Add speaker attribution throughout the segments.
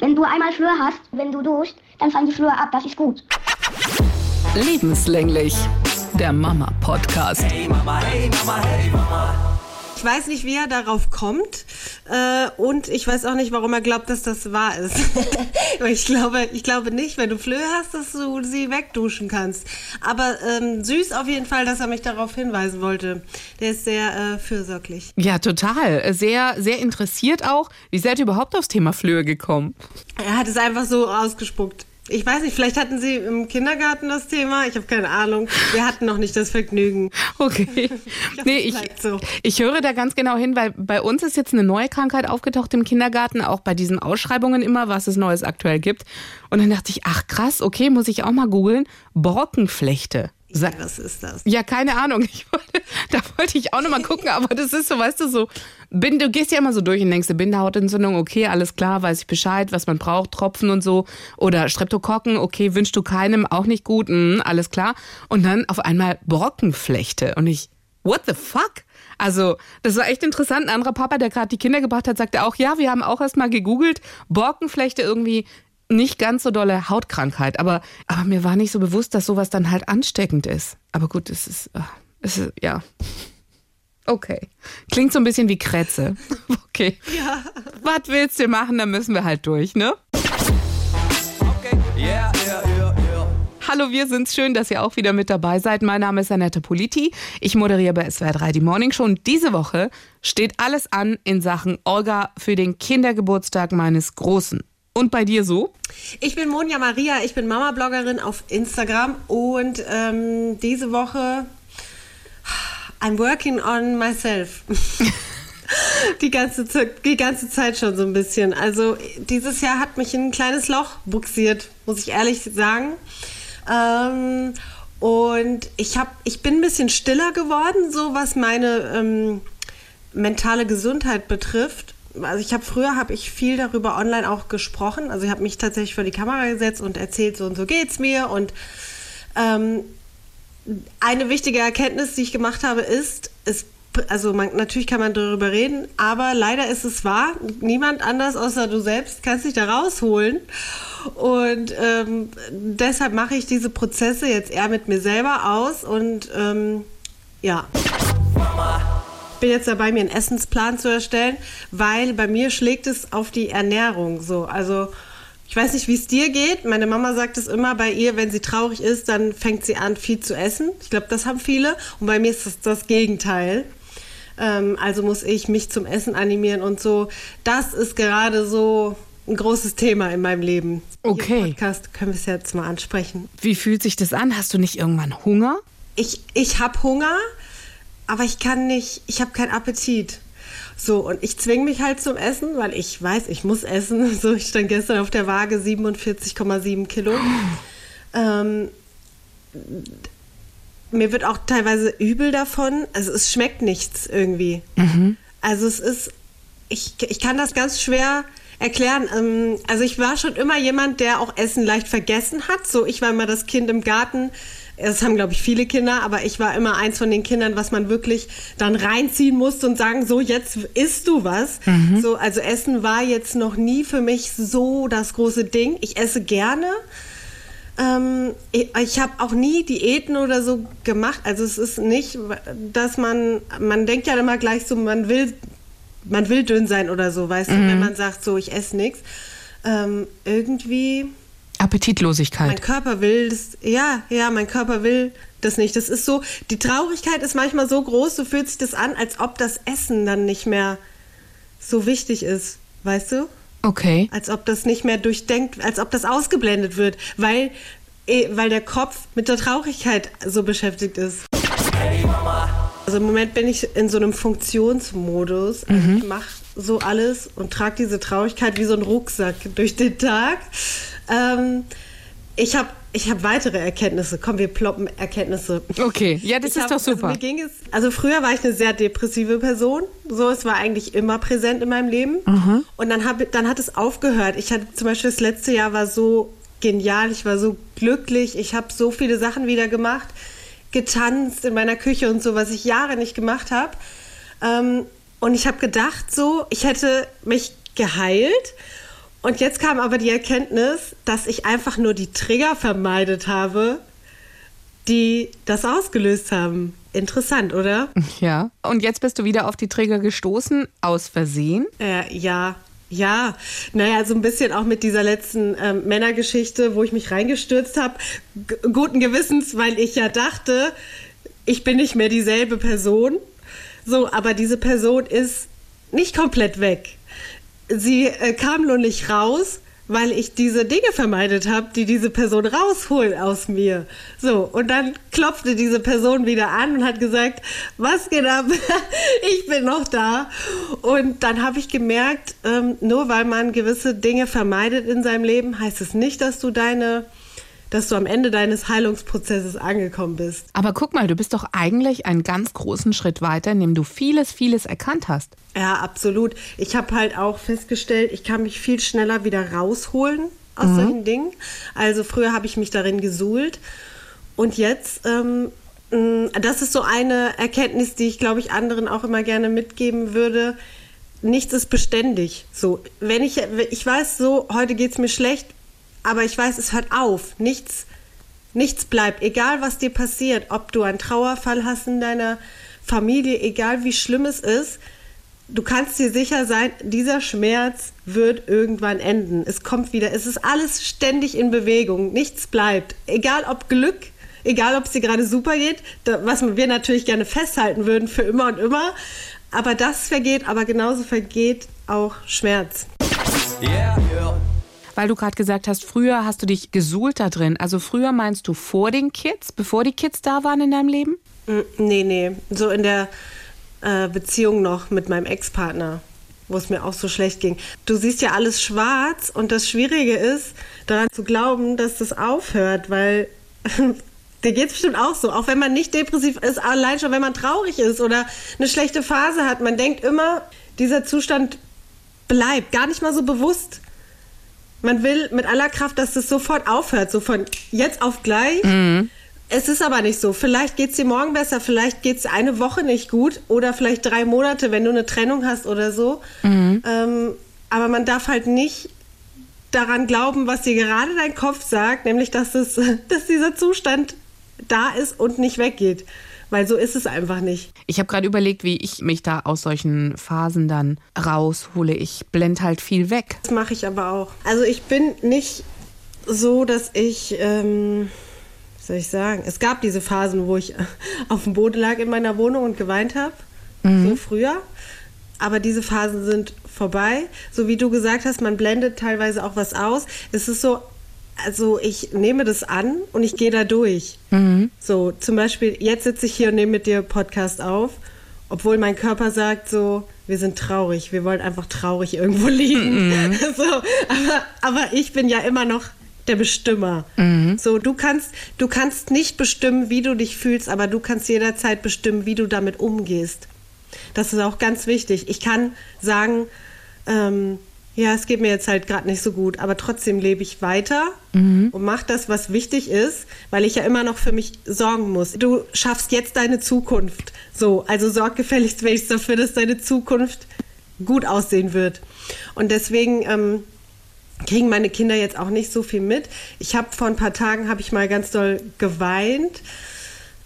Speaker 1: Wenn du einmal Flöhe hast, wenn du duschst, dann fallen die Flöhe ab. Das ist gut.
Speaker 2: Lebenslänglich. Der Mama-Podcast.
Speaker 3: Hey Mama, hey Mama, hey Mama.
Speaker 4: Ich weiß nicht, wie er darauf kommt. Äh, und ich weiß auch nicht, warum er glaubt, dass das wahr ist. ich, glaube, ich glaube nicht, wenn du Flöhe hast, dass du sie wegduschen kannst. Aber ähm, süß auf jeden Fall, dass er mich darauf hinweisen wollte. Der ist sehr äh, fürsorglich.
Speaker 2: Ja, total. Sehr, sehr interessiert auch. Wie seid ihr überhaupt aufs Thema Flöhe gekommen?
Speaker 4: Er hat es einfach so ausgespuckt. Ich weiß nicht, vielleicht hatten Sie im Kindergarten das Thema. Ich habe keine Ahnung. Wir hatten noch nicht das Vergnügen.
Speaker 2: Okay. nee, ich, so. ich höre da ganz genau hin, weil bei uns ist jetzt eine neue Krankheit aufgetaucht im Kindergarten, auch bei diesen Ausschreibungen immer, was es Neues aktuell gibt. Und dann dachte ich, ach krass, okay, muss ich auch mal googeln. Brockenflechte.
Speaker 4: Ja, was ist das?
Speaker 2: Ja, keine Ahnung. Wollte, da wollte ich auch nochmal gucken, aber das ist so, weißt du, so, bin, du gehst ja immer so durch und denkst, Bindehautentzündung, okay, alles klar, weiß ich Bescheid, was man braucht, Tropfen und so. Oder Streptokokken, okay, wünschst du keinem, auch nicht gut, mh, alles klar. Und dann auf einmal Brockenflechte. Und ich, what the fuck? Also, das war echt interessant. Ein anderer Papa, der gerade die Kinder gebracht hat, sagte auch, ja, wir haben auch erst mal gegoogelt. Borkenflechte irgendwie nicht ganz so dolle Hautkrankheit, aber, aber mir war nicht so bewusst, dass sowas dann halt ansteckend ist. Aber gut, es ist, ah, es ist ja. Okay. Klingt so ein bisschen wie Krätze. Okay. Ja. Was willst du machen? Dann müssen wir halt durch, ne?
Speaker 3: Okay. Yeah, yeah, yeah, yeah.
Speaker 2: Hallo, wir sind's. Schön, dass ihr auch wieder mit dabei seid. Mein Name ist Annette Politi. Ich moderiere bei SWR 3 die Morning Show. Und diese Woche steht alles an in Sachen Olga für den Kindergeburtstag meines Großen. Und bei dir so?
Speaker 4: Ich bin Monja Maria, ich bin Mama-Bloggerin auf Instagram und ähm, diese Woche I'm working on myself. die, ganze, die ganze Zeit schon so ein bisschen. Also dieses Jahr hat mich in ein kleines Loch buxiert, muss ich ehrlich sagen. Ähm, und ich, hab, ich bin ein bisschen stiller geworden, so was meine ähm, mentale Gesundheit betrifft also ich habe früher habe ich viel darüber online auch gesprochen. Also ich habe mich tatsächlich vor die Kamera gesetzt und erzählt, so und so geht's mir. Und ähm, eine wichtige Erkenntnis, die ich gemacht habe, ist, ist also man, natürlich kann man darüber reden, aber leider ist es wahr. Niemand anders außer du selbst kannst dich da rausholen. Und ähm, deshalb mache ich diese Prozesse jetzt eher mit mir selber aus und ähm, ja. Mama bin jetzt dabei, mir einen Essensplan zu erstellen, weil bei mir schlägt es auf die Ernährung so. Also ich weiß nicht, wie es dir geht. Meine Mama sagt es immer bei ihr, wenn sie traurig ist, dann fängt sie an, viel zu essen. Ich glaube, das haben viele. Und bei mir ist das das Gegenteil. Ähm, also muss ich mich zum Essen animieren und so. Das ist gerade so ein großes Thema in meinem Leben.
Speaker 2: Okay.
Speaker 4: Hier im Podcast können wir es jetzt mal ansprechen.
Speaker 2: Wie fühlt sich das an? Hast du nicht irgendwann Hunger?
Speaker 4: Ich, ich habe Hunger aber ich kann nicht, ich habe keinen Appetit. So, und ich zwinge mich halt zum Essen, weil ich weiß, ich muss essen. So, ich stand gestern auf der Waage 47,7 Kilo. Ähm, mir wird auch teilweise übel davon. Also es schmeckt nichts irgendwie. Mhm. Also es ist, ich, ich kann das ganz schwer erklären. Ähm, also ich war schon immer jemand, der auch Essen leicht vergessen hat. So, ich war immer das Kind im Garten, das haben, glaube ich, viele Kinder, aber ich war immer eins von den Kindern, was man wirklich dann reinziehen musste und sagen, so, jetzt isst du was. Mhm. So, also Essen war jetzt noch nie für mich so das große Ding. Ich esse gerne. Ähm, ich, ich habe auch nie Diäten oder so gemacht. Also es ist nicht, dass man, man denkt ja immer gleich so, man will, man will dünn sein oder so, weißt mhm. du, wenn man sagt, so, ich esse nichts. Ähm, irgendwie
Speaker 2: Appetitlosigkeit.
Speaker 4: Mein Körper will das, ja, ja, mein Körper will das nicht. Das ist so, die Traurigkeit ist manchmal so groß, so fühlt sich das an, als ob das Essen dann nicht mehr so wichtig ist, weißt du?
Speaker 2: Okay.
Speaker 4: Als ob das nicht mehr durchdenkt, als ob das ausgeblendet wird, weil, eh, weil der Kopf mit der Traurigkeit so beschäftigt ist. Hey Mama. Also im Moment bin ich in so einem Funktionsmodus. Also mhm. Ich mache so alles und trage diese Traurigkeit wie so ein Rucksack durch den Tag. Ähm, ich habe ich hab weitere Erkenntnisse. Komm, wir ploppen Erkenntnisse.
Speaker 2: Okay, ja, das ich ist hab, doch super.
Speaker 4: Also, mir ging es, also früher war ich eine sehr depressive Person. So, es war eigentlich immer präsent in meinem Leben. Mhm. Und dann, hab, dann hat es aufgehört. Ich hatte zum Beispiel das letzte Jahr war so genial. Ich war so glücklich. Ich habe so viele Sachen wieder gemacht. Getanzt in meiner Küche und so, was ich Jahre nicht gemacht habe. Ähm, und ich habe gedacht, so, ich hätte mich geheilt Und jetzt kam aber die Erkenntnis, dass ich einfach nur die Trigger vermeidet habe, die das ausgelöst haben. Interessant, oder?
Speaker 2: Ja. Und jetzt bist du wieder auf die Trigger gestoßen, aus Versehen.
Speaker 4: Äh, ja, ja. Naja, so ein bisschen auch mit dieser letzten ähm, Männergeschichte, wo ich mich reingestürzt habe. Guten Gewissens, weil ich ja dachte, ich bin nicht mehr dieselbe Person. So, aber diese Person ist nicht komplett weg. Sie äh, kam nur nicht raus, weil ich diese Dinge vermeidet habe, die diese Person rausholt aus mir. So, und dann klopfte diese Person wieder an und hat gesagt, was geht ab? ich bin noch da. Und dann habe ich gemerkt, ähm, nur weil man gewisse Dinge vermeidet in seinem Leben, heißt es nicht, dass du deine dass du am Ende deines Heilungsprozesses angekommen bist.
Speaker 2: Aber guck mal, du bist doch eigentlich einen ganz großen Schritt weiter, indem du vieles, vieles erkannt hast.
Speaker 4: Ja, absolut. Ich habe halt auch festgestellt, ich kann mich viel schneller wieder rausholen aus mhm. solchen Dingen. Also früher habe ich mich darin gesuhlt und jetzt, ähm, das ist so eine Erkenntnis, die ich glaube ich anderen auch immer gerne mitgeben würde. Nichts ist beständig. So, wenn ich, ich weiß so, heute geht es mir schlecht, aber ich weiß, es hört auf. Nichts, nichts bleibt. Egal, was dir passiert, ob du einen Trauerfall hast in deiner Familie, egal wie schlimm es ist, du kannst dir sicher sein, dieser Schmerz wird irgendwann enden. Es kommt wieder. Es ist alles ständig in Bewegung. Nichts bleibt. Egal ob Glück, egal ob es dir gerade super geht, was wir natürlich gerne festhalten würden für immer und immer. Aber das vergeht, aber genauso vergeht auch Schmerz.
Speaker 2: Yeah, weil du gerade gesagt hast, früher hast du dich gesuhlt da drin. Also früher meinst du vor den Kids, bevor die Kids da waren in deinem Leben?
Speaker 4: Mm, nee, nee. So in der äh, Beziehung noch mit meinem Ex-Partner, wo es mir auch so schlecht ging. Du siehst ja alles schwarz und das Schwierige ist, daran zu glauben, dass das aufhört, weil Dir geht es bestimmt auch so. Auch wenn man nicht depressiv ist, allein schon, wenn man traurig ist oder eine schlechte Phase hat. Man denkt immer, dieser Zustand bleibt. Gar nicht mal so bewusst. Man will mit aller Kraft, dass es sofort aufhört, so von jetzt auf gleich. Mhm. Es ist aber nicht so. Vielleicht geht es dir morgen besser, vielleicht geht es eine Woche nicht gut oder vielleicht drei Monate, wenn du eine Trennung hast oder so. Mhm. Ähm, aber man darf halt nicht daran glauben, was dir gerade dein Kopf sagt, nämlich dass, es, dass dieser Zustand da ist und nicht weggeht weil so ist es einfach nicht.
Speaker 2: Ich habe gerade überlegt, wie ich mich da aus solchen Phasen dann raushole. Ich blende halt viel weg.
Speaker 4: Das mache ich aber auch. Also ich bin nicht so, dass ich, ähm, was soll ich sagen, es gab diese Phasen, wo ich auf dem Boden lag in meiner Wohnung und geweint habe, mhm. so früher. Aber diese Phasen sind vorbei. So wie du gesagt hast, man blendet teilweise auch was aus. Es ist so, also ich nehme das an und ich gehe da durch. Mhm. So, zum Beispiel, jetzt sitze ich hier und nehme mit dir Podcast auf, obwohl mein Körper sagt so, wir sind traurig, wir wollen einfach traurig irgendwo liegen. Mhm. So, aber, aber ich bin ja immer noch der Bestimmer. Mhm. So, du kannst, du kannst nicht bestimmen, wie du dich fühlst, aber du kannst jederzeit bestimmen, wie du damit umgehst. Das ist auch ganz wichtig. Ich kann sagen, ähm, ja, es geht mir jetzt halt gerade nicht so gut, aber trotzdem lebe ich weiter mhm. und mache das, was wichtig ist, weil ich ja immer noch für mich sorgen muss. Du schaffst jetzt deine Zukunft. So, also sorg gefälligst wenigstens dafür, dass deine Zukunft gut aussehen wird. Und deswegen ähm, kriegen meine Kinder jetzt auch nicht so viel mit. Ich habe vor ein paar Tagen habe ich mal ganz doll geweint.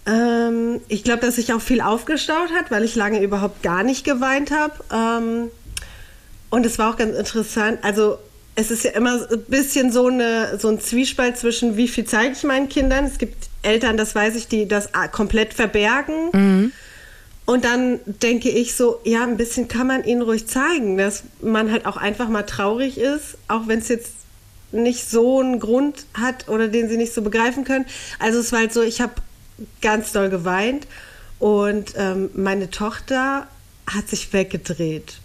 Speaker 4: Ähm, ich glaube, dass sich auch viel aufgestaut hat, weil ich lange überhaupt gar nicht geweint habe. Ähm, und es war auch ganz interessant. Also es ist ja immer ein bisschen so, eine, so ein Zwiespalt zwischen, wie viel zeige ich meinen Kindern. Es gibt Eltern, das weiß ich, die das komplett verbergen. Mhm. Und dann denke ich so, ja, ein bisschen kann man ihnen ruhig zeigen, dass man halt auch einfach mal traurig ist, auch wenn es jetzt nicht so einen Grund hat oder den sie nicht so begreifen können. Also es war halt so, ich habe ganz doll geweint und ähm, meine Tochter hat sich weggedreht.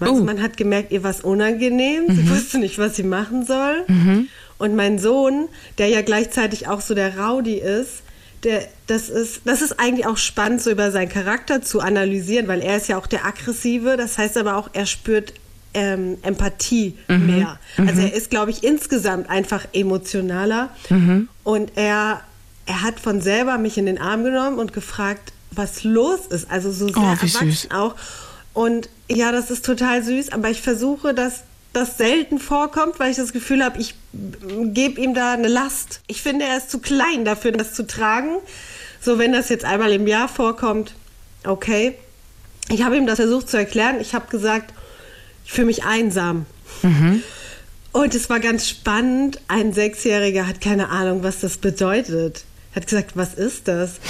Speaker 4: Oh. man hat gemerkt, ihr war es unangenehm. Mhm. Sie wusste nicht, was sie machen soll. Mhm. Und mein Sohn, der ja gleichzeitig auch so der Rowdy ist, der, das, ist, das ist eigentlich auch spannend, so über seinen Charakter zu analysieren, weil er ist ja auch der Aggressive. Das heißt aber auch, er spürt ähm, Empathie mhm. mehr. Also mhm. er ist, glaube ich, insgesamt einfach emotionaler. Mhm. Und er, er hat von selber mich in den Arm genommen und gefragt, was los ist. Also so sehr oh, erwachsen süß. auch. Und ja, das ist total süß, aber ich versuche das das selten vorkommt, weil ich das Gefühl habe, ich gebe ihm da eine Last. Ich finde, er ist zu klein dafür, das zu tragen. So, wenn das jetzt einmal im Jahr vorkommt, okay. Ich habe ihm das versucht zu erklären. Ich habe gesagt, ich fühle mich einsam. Und es war ganz spannend. Ein Sechsjähriger hat keine Ahnung, was das bedeutet. Hat gesagt, was ist das?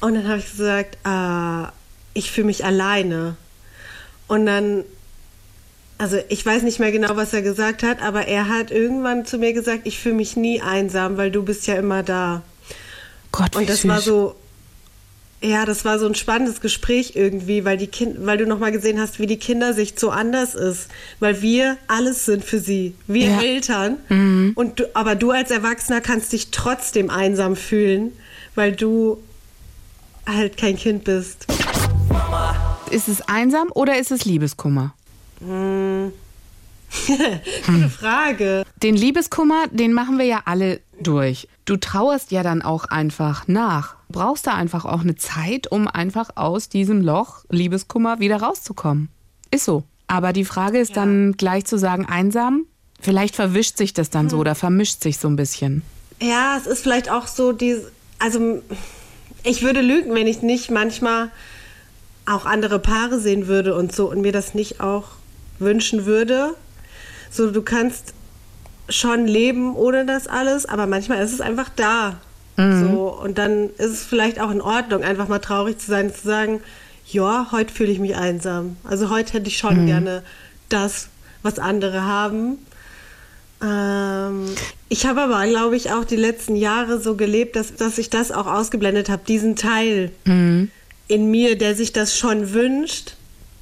Speaker 4: Und dann habe ich gesagt, äh, ich fühle mich alleine. Und dann, also ich weiß nicht mehr genau, was er gesagt hat, aber er hat irgendwann zu mir gesagt, ich fühle mich nie einsam, weil du bist ja immer da.
Speaker 2: Gott, wie
Speaker 4: Und das
Speaker 2: süß.
Speaker 4: war so, ja, das war so ein spannendes Gespräch irgendwie, weil die kind, weil du nochmal gesehen hast, wie die Kindersicht so anders ist, weil wir alles sind für sie, wir
Speaker 2: Ja. Mhm.
Speaker 4: Eltern. Und du, aber du als Erwachsener kannst dich trotzdem einsam fühlen, weil du halt kein Kind bist.
Speaker 2: Ist es einsam oder ist es Liebeskummer?
Speaker 4: Gute Frage.
Speaker 2: Den Liebeskummer, den machen wir ja alle durch. Du trauerst ja dann auch einfach nach. Brauchst da einfach auch eine Zeit, um einfach aus diesem Loch Liebeskummer wieder rauszukommen. Ist so. Aber die Frage ist dann gleich zu sagen, einsam? Vielleicht verwischt sich das dann so oder vermischt sich so ein bisschen.
Speaker 4: Ja, es ist vielleicht auch so die, also ich würde lügen, wenn ich nicht manchmal auch andere Paare sehen würde und so und mir das nicht auch wünschen würde. So, du kannst schon leben ohne das alles, aber manchmal ist es einfach da. So, und dann ist es vielleicht auch in Ordnung, einfach mal traurig zu sein, zu sagen, ja, heute fühle ich mich einsam. Also heute hätte ich schon gerne das, was andere haben. Ähm, ich habe aber, glaube ich, auch die letzten Jahre so gelebt, dass, dass ich das auch ausgeblendet habe, diesen Teil in mir, der sich das schon wünscht.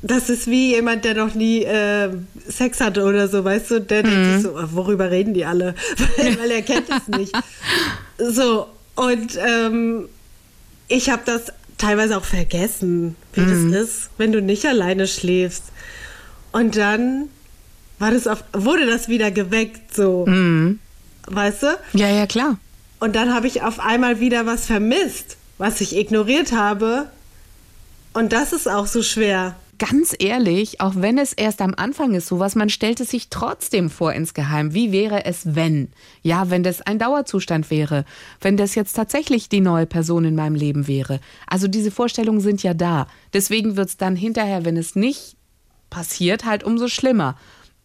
Speaker 4: Das ist wie jemand, der noch nie äh, Sex hatte oder so, weißt du? Der denkt sich so, "Ah, worüber reden die alle? weil, weil er kennt es nicht. So, und ähm, ich habe das teilweise auch vergessen, wie das ist, wenn du nicht alleine schläfst. Und dann war das auf, wurde das wieder geweckt, so. Weißt du?
Speaker 2: Ja, ja, klar.
Speaker 4: Und dann habe ich auf einmal wieder was vermisst, was ich ignoriert habe. Und das ist auch so schwer.
Speaker 2: Ganz ehrlich, auch wenn es erst am Anfang ist, sowas, man stellt es sich trotzdem vor insgeheim. Wie wäre es, wenn? Ja, wenn das ein Dauerzustand wäre. Wenn das jetzt tatsächlich die neue Person in meinem Leben wäre. Also diese Vorstellungen sind ja da. Deswegen wird es dann hinterher, wenn es nicht passiert, halt umso schlimmer.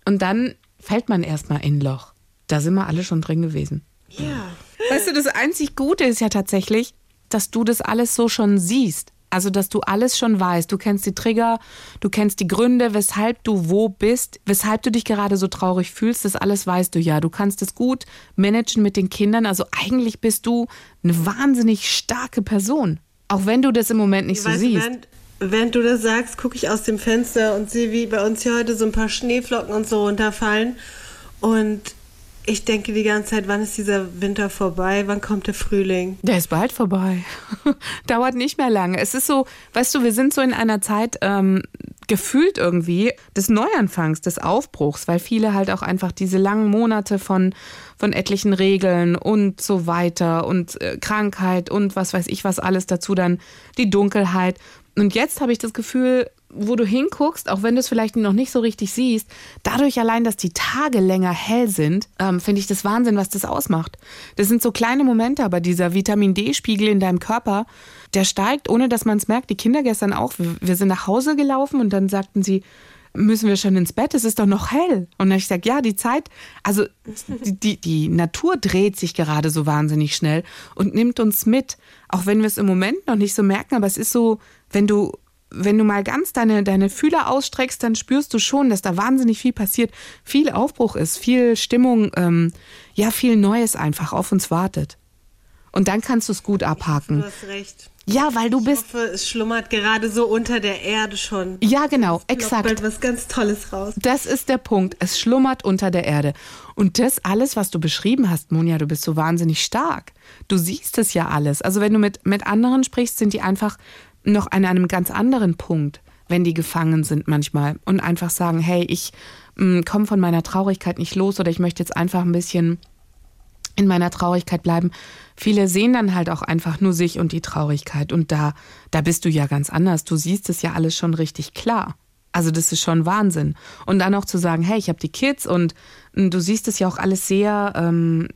Speaker 2: Und dann fällt man erstmal in ein Loch. Da sind wir alle schon drin gewesen.
Speaker 4: Ja.
Speaker 2: Weißt du, das einzig Gute ist ja tatsächlich, dass du das alles so schon siehst. Also, dass du alles schon weißt. Du kennst die Trigger, du kennst die Gründe, weshalb du wo bist, weshalb du dich gerade so traurig fühlst. Das alles weißt du ja. Du kannst es gut managen mit den Kindern. Also, eigentlich bist du eine wahnsinnig starke Person. Auch wenn du das im Moment nicht so
Speaker 4: Weißt du,
Speaker 2: siehst.
Speaker 4: während, während du das sagst, gucke ich aus dem Fenster und sehe, wie bei uns hier heute so ein paar Schneeflocken und so runterfallen. Und ich denke die ganze Zeit, wann ist dieser Winter vorbei? Wann kommt der Frühling?
Speaker 2: Der ist bald vorbei. Dauert nicht mehr lange. Es ist so, weißt du, wir sind so in einer Zeit ähm, gefühlt irgendwie des Neuanfangs, des Aufbruchs, weil viele halt auch einfach diese langen Monate von, von etlichen Regeln und so weiter und äh, Krankheit und was weiß ich was alles dazu dann, die Dunkelheit. Und jetzt habe ich das Gefühl, wo du hinguckst, auch wenn du es vielleicht noch nicht so richtig siehst, dadurch allein, dass die Tage länger hell sind, ähm, finde ich das Wahnsinn, was das ausmacht. Das sind so kleine Momente, aber dieser Vitamin D-Spiegel in deinem Körper, der steigt, ohne dass man es merkt. Die Kinder gestern auch. Wir, sind nach Hause gelaufen und dann sagten sie, müssen wir schon ins Bett? Es ist doch noch hell. Und dann ich gesagt, ja, die Zeit, also die, die Natur dreht sich gerade so wahnsinnig schnell und nimmt uns mit. Auch wenn wir es im Moment noch nicht so merken, aber es ist so, wenn du wenn du mal ganz deine, deine Fühler ausstreckst, dann spürst du schon, dass da wahnsinnig viel passiert, viel Aufbruch ist, viel Stimmung, ähm, ja, viel Neues einfach auf uns wartet. Und dann kannst du es gut
Speaker 4: Du
Speaker 2: abhaken.
Speaker 4: hast recht.
Speaker 2: Ja, weil du
Speaker 4: Ich
Speaker 2: bist.
Speaker 4: hoffe, es schlummert gerade so unter der Erde schon.
Speaker 2: Ja, genau,
Speaker 4: Es
Speaker 2: exakt.
Speaker 4: bald was ganz Tolles raus.
Speaker 2: Das ist der Punkt. Es schlummert unter der Erde. Und das alles, was du beschrieben hast, Monja, du bist so wahnsinnig stark. Du siehst es ja alles. Also wenn du mit, mit anderen sprichst, sind die einfach noch an einem ganz anderen Punkt, wenn die gefangen sind manchmal und einfach sagen, hey, ich komme von meiner Traurigkeit nicht los oder ich möchte jetzt einfach ein bisschen in meiner Traurigkeit bleiben. Viele sehen dann halt auch einfach nur sich und die Traurigkeit. Und da, da bist du ja ganz anders. Du siehst es ja alles schon richtig klar. Also das ist schon Wahnsinn. Und dann auch zu sagen, hey, ich habe die Kids und mm, du siehst es ja auch alles sehr, ähm,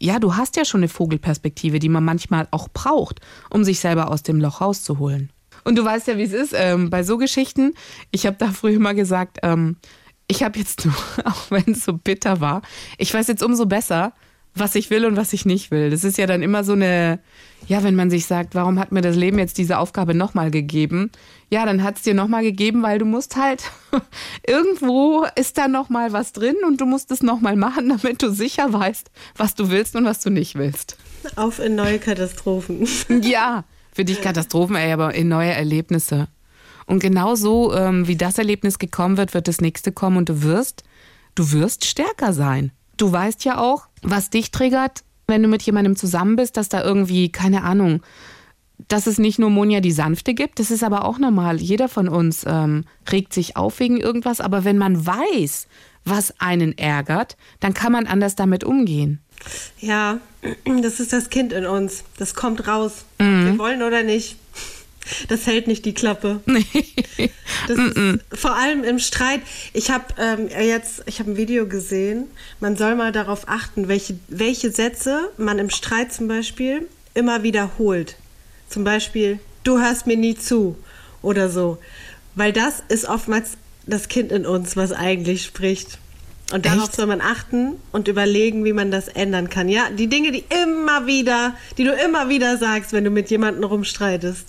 Speaker 2: ja, du hast ja schon eine Vogelperspektive, die man manchmal auch braucht, um sich selber aus dem Loch rauszuholen. Und du weißt ja, wie es ist ähm, bei so Geschichten. Ich habe da früher immer gesagt, ähm, ich habe jetzt nur, auch wenn es so bitter war, ich weiß jetzt umso besser, was ich will und was ich nicht will. Das ist ja dann immer so eine, ja, wenn man sich sagt, warum hat mir das Leben jetzt diese Aufgabe nochmal gegeben? Ja, dann hat es dir nochmal gegeben, weil du musst halt, irgendwo ist da nochmal was drin und du musst es nochmal machen, damit du sicher weißt, was du willst und was du nicht willst.
Speaker 4: Auf in neue Katastrophen.
Speaker 2: Ja, für dich Katastrophen, ey, aber in neue Erlebnisse. Und genau so, ähm, wie das Erlebnis gekommen wird, wird das nächste kommen und du wirst, du wirst stärker sein. Du weißt ja auch, was dich triggert, wenn du mit jemandem zusammen bist, dass da irgendwie, keine Ahnung, dass es nicht nur Monja die Sanfte gibt, das ist aber auch normal. Jeder von uns ähm, regt sich auf wegen irgendwas, aber wenn man weiß, was einen ärgert, dann kann man anders damit umgehen.
Speaker 4: Ja, das ist das Kind in uns. Das kommt raus. Wir wollen oder nicht. Das hält nicht die Klappe. Das ist, vor allem im Streit. Ich habe ähm, jetzt, ich habe ein Video gesehen. Man soll mal darauf achten, welche, welche Sätze man im Streit zum Beispiel immer wiederholt. Zum Beispiel, du hörst mir nie zu oder so. Weil das ist oftmals das Kind in uns, was eigentlich spricht. Und darauf
Speaker 2: Echt?
Speaker 4: soll man achten und überlegen, wie man das ändern kann. Ja, die Dinge, die immer wieder, die du immer wieder sagst, wenn du mit jemandem rumstreitest.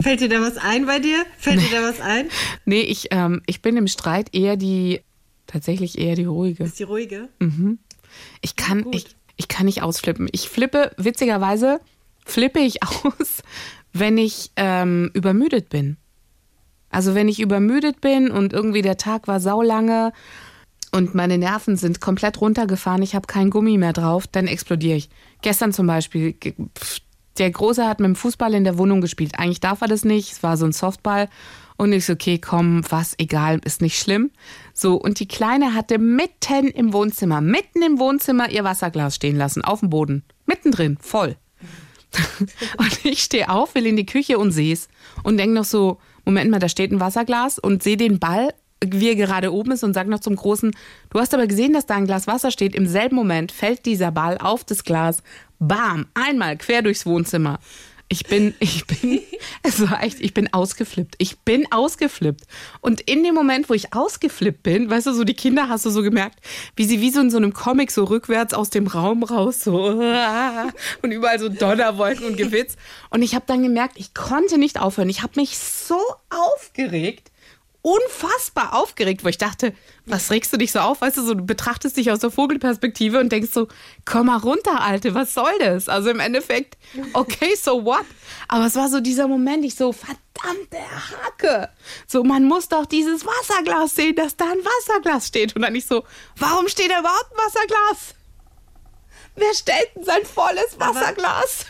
Speaker 4: Fällt dir da was ein bei dir? Fällt dir da was ein?
Speaker 2: Nee, ich, ähm, ich bin im Streit eher die, tatsächlich eher die ruhige.
Speaker 4: Ist die ruhige?
Speaker 2: Ich kann, ich, ich kann nicht ausflippen. Ich flippe, witzigerweise, flippe ich aus, wenn ich ähm, übermüdet bin. Also wenn ich übermüdet bin und irgendwie der Tag war saulange und meine Nerven sind komplett runtergefahren, ich habe kein Gummi mehr drauf, dann explodiere ich. Gestern zum Beispiel, der Große hat mit dem Fußball in der Wohnung gespielt. Eigentlich darf er das nicht, es war so ein Softball. Und ich so, okay, komm, was, egal, ist nicht schlimm. So, und die Kleine hatte mitten im Wohnzimmer, mitten im Wohnzimmer ihr Wasserglas stehen lassen, auf dem Boden. Mittendrin, voll. Und ich stehe auf, will in die Küche und sehe es. Und denke noch so, Moment mal, da steht ein Wasserglas und sehe den Ball, wie er gerade oben ist und sage noch zum Großen, du hast aber gesehen, dass da ein Glas Wasser steht. Im selben Moment fällt dieser Ball auf das Glas. Bam, einmal quer durchs Wohnzimmer. Ich bin, ich bin, es war echt, ich bin ausgeflippt. Ich bin ausgeflippt. Und in dem Moment, wo ich ausgeflippt bin, weißt du, so die Kinder hast du so gemerkt, wie sie wie so in so einem Comic so rückwärts aus dem Raum raus, so und überall so Donnerwolken und Gewitz. Und ich habe dann gemerkt, ich konnte nicht aufhören. Ich habe mich so aufgeregt unfassbar aufgeregt, wo ich dachte, was regst du dich so auf? Weißt du, so du betrachtest dich aus der Vogelperspektive und denkst so, komm mal runter, Alte, was soll das? Also im Endeffekt, okay, so what? Aber es war so dieser Moment, ich so, verdammte Hacke. So, man muss doch dieses Wasserglas sehen, dass da ein Wasserglas steht. Und dann nicht so, warum steht da überhaupt ein Wasserglas? Wer stellt denn sein volles Wasserglas?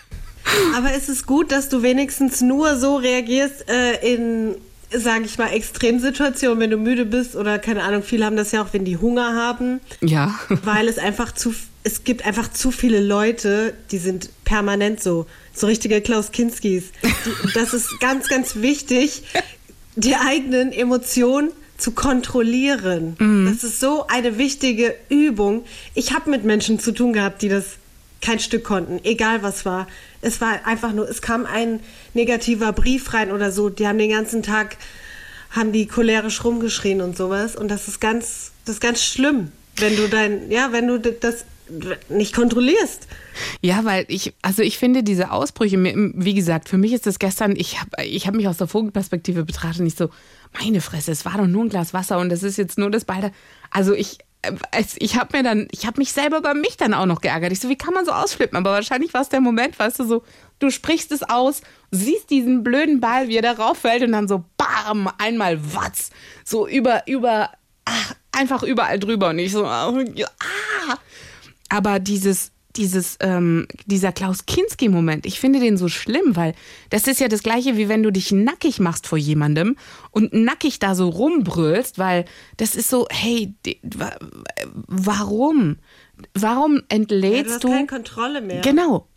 Speaker 4: Aber es ist gut, dass du wenigstens nur so reagierst äh, in, sage ich mal, Extremsituationen, wenn du müde bist oder keine Ahnung, viele haben das ja auch, wenn die Hunger haben,
Speaker 2: ja.
Speaker 4: weil es einfach zu, es gibt einfach zu viele Leute, die sind permanent so, so richtige Klaus Kinskis. Die, das ist ganz, ganz wichtig, die eigenen Emotionen zu kontrollieren. Das ist so eine wichtige Übung. Ich habe mit Menschen zu tun gehabt, die das kein Stück konnten, egal was war. Es war einfach nur, es kam ein negativer Brief rein oder so. Die haben den ganzen Tag, haben die cholerisch rumgeschrien und sowas. Und das ist ganz, das ist ganz schlimm, wenn du dein, ja, wenn du das nicht kontrollierst.
Speaker 2: Ja, weil ich, also ich finde diese Ausbrüche, wie gesagt, für mich ist das gestern, ich habe ich hab mich aus der Vogelperspektive betrachtet und ich so, meine Fresse, es war doch nur ein Glas Wasser und das ist jetzt nur das beide. Also ich, ich habe mir dann, ich habe mich selber über mich dann auch noch geärgert. Ich so, wie kann man so ausflippen? Aber wahrscheinlich war es der Moment, weißt du, so, du sprichst es aus, siehst diesen blöden Ball, wie er darauf fällt und dann so, bam, einmal watz, so über, über, ach, einfach überall drüber und ich so, ah, aber dieses, dieses, ähm, dieser Klaus Kinski-Moment, ich finde den so schlimm, weil das ist ja das Gleiche, wie wenn du dich nackig machst vor jemandem und nackig da so rumbrüllst, weil das ist so, hey, warum? Warum
Speaker 4: Ja,
Speaker 2: entlädst
Speaker 4: du hast
Speaker 2: du?
Speaker 4: keine Kontrolle mehr.
Speaker 2: Genau.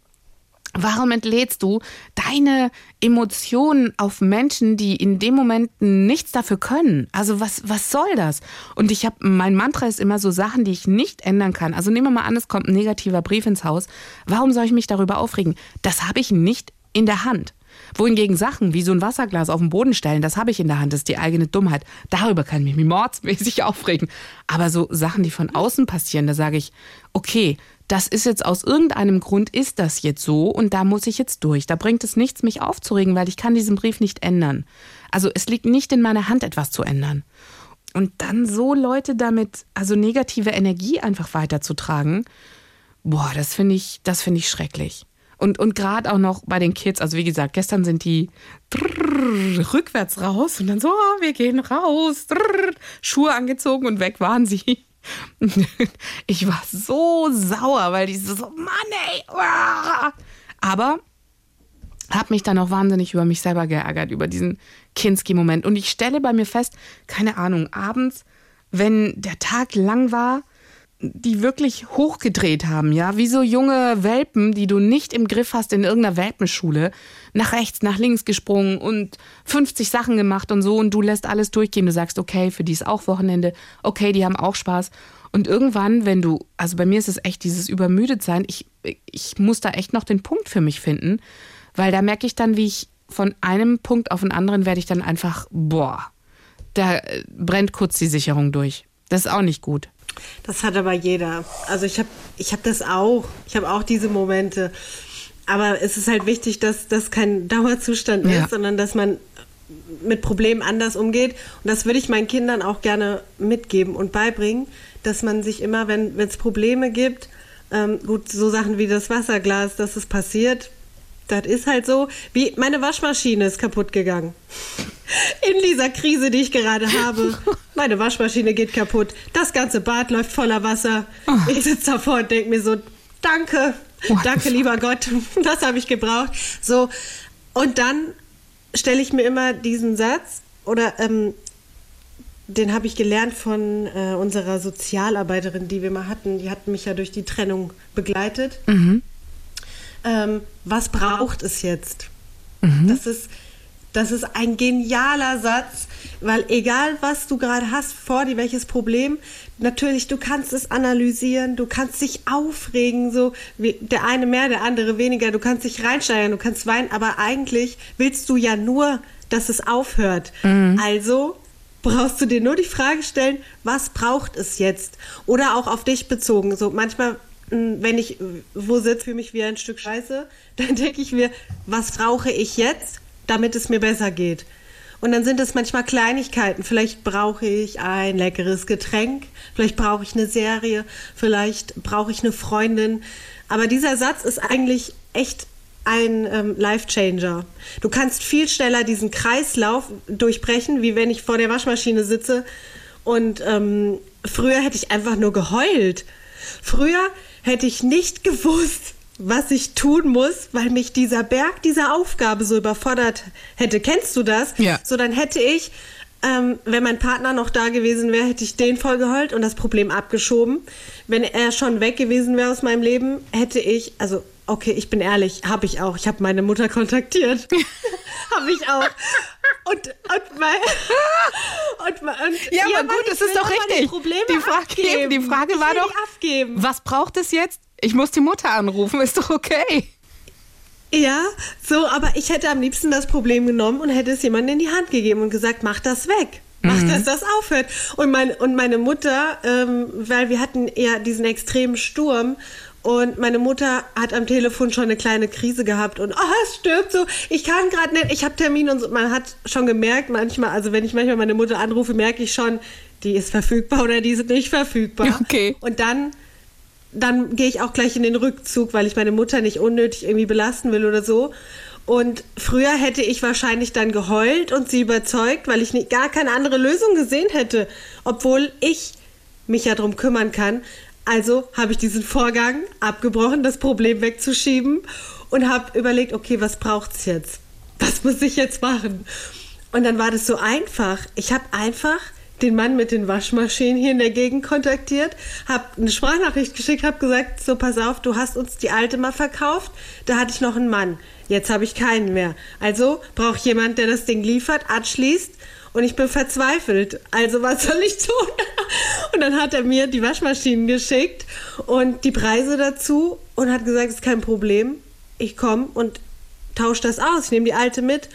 Speaker 2: Warum entlädst du deine Emotionen auf Menschen, die in dem Moment nichts dafür können? Also was, was soll das? Und ich habe, mein Mantra ist immer so Sachen, die ich nicht ändern kann. Also nehmen wir mal an, es kommt ein negativer Brief ins Haus. Warum soll ich mich darüber aufregen? Das habe ich nicht in der Hand. Wohingegen Sachen wie so ein Wasserglas auf den Boden stellen, das habe ich in der Hand, das ist die eigene Dummheit. Darüber kann ich mich mordsmäßig aufregen. Aber so Sachen, die von außen passieren, da sage ich, okay, das ist jetzt aus irgendeinem Grund ist das jetzt so und da muss ich jetzt durch. Da bringt es nichts, mich aufzuregen, weil ich kann diesen Brief nicht ändern. Also es liegt nicht in meiner Hand, etwas zu ändern. Und dann so Leute damit, also negative Energie einfach weiterzutragen, boah, das finde ich, das finde ich schrecklich. Und, und gerade auch noch bei den Kids, also wie gesagt, gestern sind die rückwärts raus und dann so, oh, wir gehen raus, Schuhe angezogen und weg waren sie. Ich war so sauer, weil die so, Mann ey. uah. Aber habe mich dann auch wahnsinnig über mich selber geärgert, über diesen Kinski-Moment. Und ich stelle bei mir fest, keine Ahnung, abends, wenn der Tag lang war, die wirklich hochgedreht haben, ja, wie so junge Welpen, die du nicht im Griff hast in irgendeiner Welpenschule, nach rechts, nach links gesprungen und 50 Sachen gemacht und so und du lässt alles durchgehen. Du sagst, okay, für die ist auch Wochenende, okay, die haben auch Spaß. Und irgendwann, wenn du, also bei mir ist es echt dieses Übermüdetsein, ich, ich muss da echt noch den Punkt für mich finden, weil da merke ich dann, wie ich von einem Punkt auf den anderen werde ich dann einfach, boah, da brennt kurz die Sicherung durch. Das ist auch nicht gut.
Speaker 4: Das hat aber jeder. Also ich habe ich hab das auch. Ich habe auch diese Momente. Aber es ist halt wichtig, dass das kein Dauerzustand
Speaker 2: Ja.
Speaker 4: ist, sondern dass man mit Problemen anders umgeht. Und das würde ich meinen Kindern auch gerne mitgeben und beibringen, dass man sich immer, wenn es Probleme gibt, ähm, gut, so Sachen wie das Wasserglas, dass es passiert, das ist halt so. Wie meine Waschmaschine ist kaputt gegangen. In dieser Krise, die ich gerade habe. Meine Waschmaschine geht kaputt. Das ganze Bad läuft voller Wasser. Ich sitze davor und denke mir so, danke,
Speaker 2: What
Speaker 4: danke, lieber Gott. Das habe ich gebraucht. So. Und dann stelle ich mir immer diesen Satz oder ähm, den habe ich gelernt von äh, unserer Sozialarbeiterin, die wir mal hatten. Die hat mich ja durch die Trennung begleitet. Ähm, was braucht es jetzt? Das ist das ist ein genialer Satz, weil egal was du gerade hast vor dir, welches Problem, natürlich du kannst es analysieren, du kannst dich aufregen, so wie der eine mehr, der andere weniger, du kannst dich reinsteigern, du kannst weinen, aber eigentlich willst du ja nur, dass es aufhört. Also brauchst du dir nur die Frage stellen, was braucht es jetzt? Oder auch auf dich bezogen. So manchmal, wenn ich wo sitze, fühle mich wie ein Stück Scheiße, dann denke ich mir, was brauche ich jetzt, damit es mir besser geht? Und dann sind es manchmal Kleinigkeiten. Vielleicht brauche ich ein leckeres Getränk, vielleicht brauche ich eine Serie, vielleicht brauche ich eine Freundin. Aber dieser Satz ist eigentlich echt ein ähm, Life-Changer. Du kannst viel schneller diesen Kreislauf durchbrechen, wie wenn ich vor der Waschmaschine sitze. Und ähm, früher hätte ich einfach nur geheult. Früher hätte ich nicht gewusst, was ich tun muss, weil mich dieser Berg dieser Aufgabe so überfordert hätte. Kennst du das?
Speaker 2: Ja.
Speaker 4: So, dann hätte ich, ähm, wenn mein Partner noch da gewesen wäre, hätte ich den voll geheult und das Problem abgeschoben. Wenn er schon weg gewesen wäre aus meinem Leben, hätte ich, also okay, ich bin ehrlich, habe ich auch. Ich habe meine Mutter kontaktiert. habe ich auch. Und, und mein, und, mein- und
Speaker 2: Ja, aber gut, das ist doch richtig.
Speaker 4: Die,
Speaker 2: Die Frage-
Speaker 4: abgeben.
Speaker 2: die Frage war doch-
Speaker 4: abgeben.
Speaker 2: Was braucht es jetzt? Ich muss die Mutter anrufen, ist doch okay.
Speaker 4: Ja, so, aber ich hätte am liebsten das Problem genommen und hätte es jemandem in die Hand gegeben und gesagt, mach das weg. Mach, dass das aufhört. Und, mein, und meine Mutter, ähm, weil wir hatten ja diesen extremen Sturm und meine Mutter hat am Telefon schon eine kleine Krise gehabt und ah, es stirbt so, ich kann gerade nicht, ich habe Termin und so. Man hat schon gemerkt, manchmal, also wenn ich manchmal meine Mutter anrufe, merke ich schon, die ist verfügbar oder die ist nicht verfügbar.
Speaker 2: Okay.
Speaker 4: Und dann dann gehe ich auch gleich in den Rückzug, weil ich meine Mutter nicht unnötig irgendwie belasten will oder so. Und früher hätte ich wahrscheinlich dann geheult und sie überzeugt, weil ich nicht, gar keine andere Lösung gesehen hätte, obwohl ich mich ja drum kümmern kann. Also habe ich diesen Vorgang abgebrochen, das Problem wegzuschieben und habe überlegt, okay, was braucht's jetzt? Was muss ich jetzt machen? Und dann war das so einfach. Ich habe einfach den Mann mit den Waschmaschinen hier in der Gegend kontaktiert, habe eine Sprachnachricht geschickt, habe gesagt, so pass auf, du hast uns die alte mal verkauft, da hatte ich noch einen Mann, jetzt habe ich keinen mehr. Also brauche ich jemand, der das Ding liefert, abschließt und ich bin verzweifelt. Also was soll ich tun? Und dann hat er mir die Waschmaschinen geschickt und die Preise dazu und hat gesagt, es ist kein Problem, ich komme und tausche das aus, ich nehme die alte mit.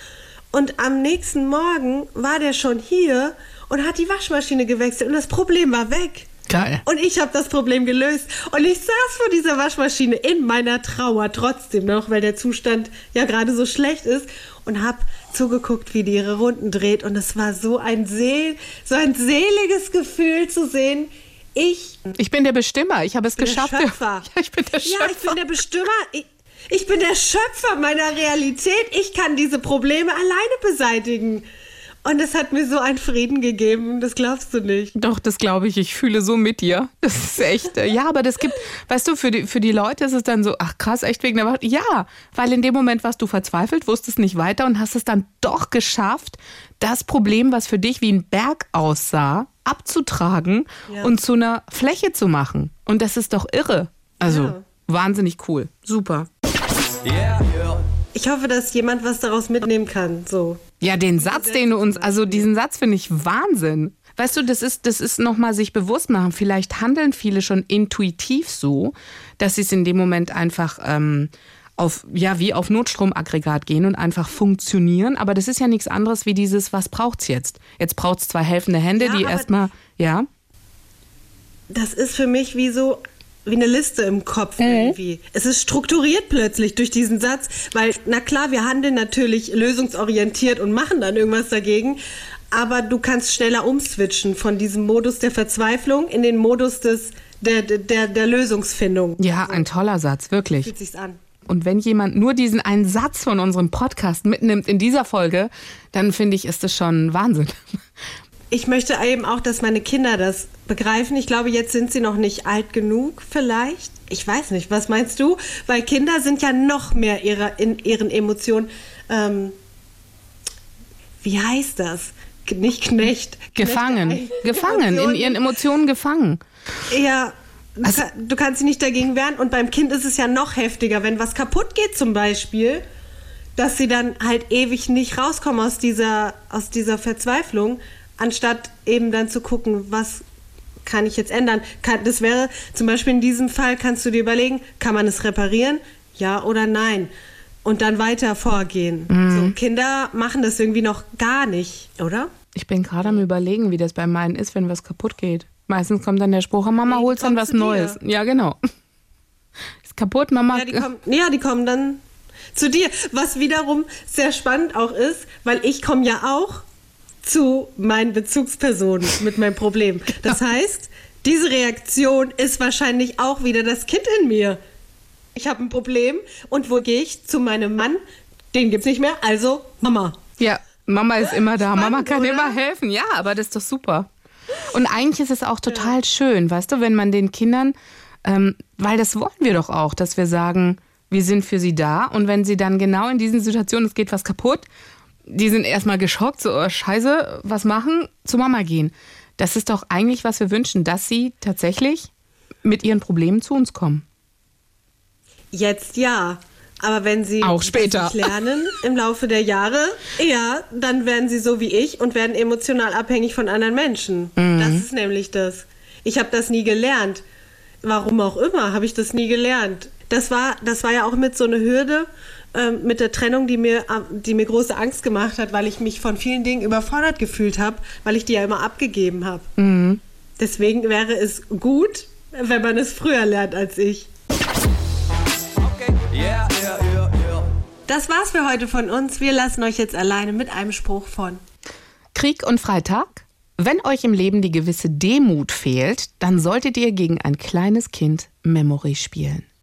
Speaker 4: Und am nächsten Morgen war der schon hier und hat die Waschmaschine gewechselt und das Problem war weg.
Speaker 2: Geil.
Speaker 4: Und ich habe das Problem gelöst. Und ich saß vor dieser Waschmaschine in meiner Trauer trotzdem noch, weil der Zustand ja gerade so schlecht ist und habe zugeguckt, wie die ihre Runden dreht. Und es war so ein, seel so ein seliges Gefühl zu sehen. Ich
Speaker 2: Ich bin der Bestimmer. Ich habe es geschafft.
Speaker 4: der Schöpfer.
Speaker 2: Ja, ich bin der Schöpfer.
Speaker 4: Ja, ich bin der Bestimmer. Ich, ich bin der Schöpfer meiner Realität. Ich kann diese Probleme alleine beseitigen. Und es hat mir so einen Frieden gegeben, das glaubst du nicht.
Speaker 2: Doch, das glaube ich. Ich fühle so mit dir. Das ist echt. äh, Ja, aber das gibt, weißt du, für die, für die Leute ist es dann so, ach krass, echt wegen der Wacht. Ja, weil in dem Moment warst du verzweifelt, wusstest nicht weiter und hast es dann doch geschafft, das Problem, was für dich wie ein Berg aussah, abzutragen
Speaker 4: Ja.
Speaker 2: und zu einer Fläche zu machen. Und das ist doch irre. Also,
Speaker 4: Ja.
Speaker 2: wahnsinnig cool. Super.
Speaker 3: Yeah.
Speaker 4: Ich hoffe, dass jemand was daraus mitnehmen kann. So.
Speaker 2: Ja, den Satz, den du uns, also diesen Satz finde ich Wahnsinn. Weißt du, das ist, das ist nochmal sich bewusst machen. Vielleicht handeln viele schon intuitiv so, dass sie es in dem Moment einfach ähm, auf, ja, wie auf Notstromaggregat gehen und einfach funktionieren. Aber das ist ja nichts anderes wie dieses, was braucht's jetzt? Jetzt braucht's zwei helfende Hände,
Speaker 4: Ja,
Speaker 2: die erstmal, ja.
Speaker 4: Das ist für mich wie so wie eine Liste im Kopf irgendwie. Es ist strukturiert plötzlich durch diesen Satz, weil na klar, wir handeln natürlich lösungsorientiert und machen dann irgendwas dagegen, aber du kannst schneller umswitchen von diesem Modus der Verzweiflung in den Modus des der der der, Lösungsfindung.
Speaker 2: Ja, ein toller Satz, wirklich.
Speaker 4: Fühlt sich's an.
Speaker 2: Und wenn jemand nur diesen einen Satz von unserem Podcast mitnimmt in dieser Folge, dann finde ich, ist das schon Wahnsinn.
Speaker 4: Ich möchte eben auch, dass meine Kinder das begreifen. Ich glaube, jetzt sind sie noch nicht alt genug, vielleicht. Ich weiß nicht, was meinst du? Weil Kinder sind ja noch mehr ihrer, in ihren Emotionen. Ähm, wie heißt das? Nicht Knecht.
Speaker 2: Gefangen.
Speaker 4: Knecht-
Speaker 2: Gefangen, in ihren Emotionen gefangen.
Speaker 4: Ja, du,
Speaker 2: Also-
Speaker 4: kann, du kannst dich nicht dagegen wehren. Und beim Kind ist es ja noch heftiger, wenn was kaputt geht zum Beispiel, dass sie dann halt ewig nicht rauskommen aus dieser, aus dieser Verzweiflung, anstatt eben dann zu gucken, was kann ich jetzt ändern. Kann, das wäre zum Beispiel in diesem Fall, kannst du dir überlegen, kann man es reparieren? Ja oder nein? Und dann weiter vorgehen. So, Kinder machen das irgendwie noch gar nicht, oder?
Speaker 2: Ich bin gerade am überlegen, wie das bei meinen ist, wenn was kaputt geht. Meistens kommt dann der Spruch, "Ah, Mama,
Speaker 4: Nee,
Speaker 2: holst dann was
Speaker 4: dir.
Speaker 2: Neues. Ja, genau. Ist kaputt, Mama.
Speaker 4: Ja die, kommen, ja, die kommen dann zu dir. Was wiederum sehr spannend auch ist, weil ich komme ja auch zu meinen Bezugspersonen mit meinem Problem. Das heißt, diese Reaktion ist wahrscheinlich auch wieder das Kind in mir. Ich habe ein Problem und wo gehe ich? Zu meinem Mann. Den gibt's nicht mehr, also Mama.
Speaker 2: Ja, Mama ist immer da.
Speaker 4: Spannend,
Speaker 2: Mama kann
Speaker 4: oder?
Speaker 2: immer helfen. Ja, aber das ist doch super. Und eigentlich ist es auch total schön, weißt du, wenn man den Kindern, ähm, weil das wollen wir doch auch, dass wir sagen, wir sind für sie da. Und wenn sie dann genau in diesen Situationen, es geht was kaputt, die sind erstmal geschockt, so, oh, scheiße, was machen? Zu Mama gehen. Das ist doch eigentlich, was wir wünschen, dass sie tatsächlich mit ihren Problemen zu uns kommen.
Speaker 4: Jetzt ja. Aber wenn sie
Speaker 2: Auch
Speaker 4: das
Speaker 2: später.
Speaker 4: nicht lernen im Laufe der Jahre, ja, dann werden sie so wie ich und werden emotional abhängig von anderen Menschen.
Speaker 2: Mhm.
Speaker 4: Das ist nämlich das. Ich habe das nie gelernt. Warum auch immer, habe ich das nie gelernt. Das war, das war ja auch mit so einer Hürde ähm, mit der Trennung, die mir, am- die mir große Angst gemacht hat, weil ich mich von vielen Dingen überfordert gefühlt habe, weil ich die ja immer abgegeben habe.
Speaker 2: Mhm.
Speaker 4: Deswegen wäre es gut, wenn man es früher lernt als ich.
Speaker 3: Okay, yeah, yeah, yeah, yeah.
Speaker 4: Das war's für heute von uns. Wir lassen euch jetzt alleine mit einem Spruch von.
Speaker 2: Krieg und Freitag? Wenn euch im Leben die gewisse Demut fehlt, dann solltet ihr gegen ein kleines Kind Memory spielen.